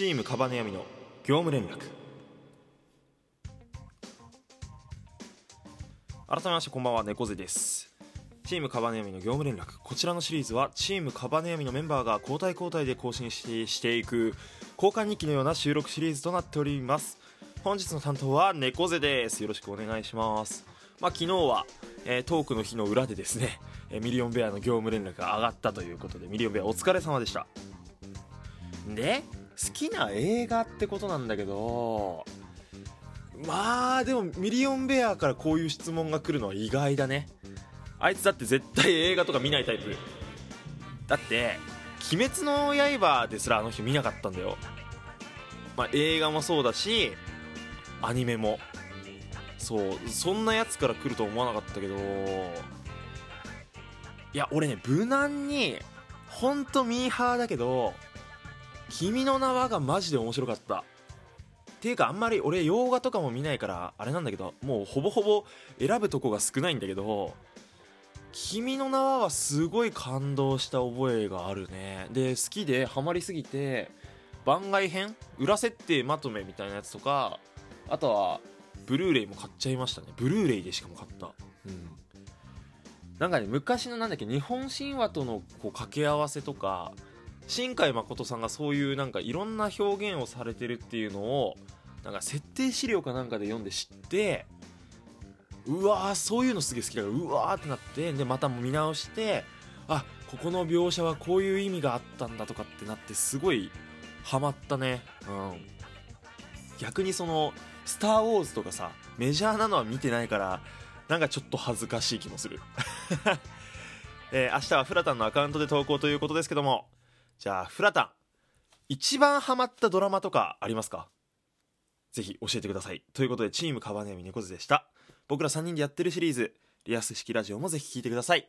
チームカバネヤミの業務連絡。改めましてこんばんは猫背です。チームカバネヤミの業務連絡。こちらのシリーズはチームカバネヤミのメンバーが交代交代で更新してしていく交換日記のような収録シリーズとなっております。本日の担当は猫背です。よろしくお願いします。まあ昨日は、えートークの日の裏でですね、えーミリオンベアの業務連絡が上がったということでミリオンベアお疲れ様でした。で好きな映画ってことなんだけどまあでもミリオンベアからこういう質問が来るのは意外だね。あいつだって絶対映画とか見ないタイプ。だって「鬼滅の刃」ですらあの人見なかったんだよ、まあ、映画もそうだしアニメも。そうそんなやつから来ると思わなかったけどいや俺ね無難にほんとミーハーだけど君の名はがマジで面白かった。っていうかあんまり俺洋画とかも見ないからあれなんだけどもうほぼほぼ選ぶとこが少ないんだけど君の名ははすごい感動した覚えがあるね。で好きでハマりすぎて番外編裏設定まとめみたいなやつとかあとはブルーレイも買っちゃいましたね。ブルーレイでしかも買った。うん。なんかね昔のなんだっけ日本神話とのこう掛け合わせとか新海誠さんがそういうなんかいろんな表現をされてるっていうのをなんか設定資料かなんかで読んで知ってうわーそういうのすげえ好きだからうわーってなってでまた見直してあここの描写はこういう意味があったんだとかってなってすごいハマったね。うん。逆にその「スター・ウォーズ」とかさメジャーなのは見てないからなんかちょっと恥ずかしい気もする、えー明日はフラタンのアカウントで投稿ということですけどもじゃあフラタン一番ハマったドラマとかありますか？ぜひ教えてください。ということでチームカバネヤミ猫背でした。僕ら3人でやってるシリーズリアス式ラジオもぜひ聴いてください。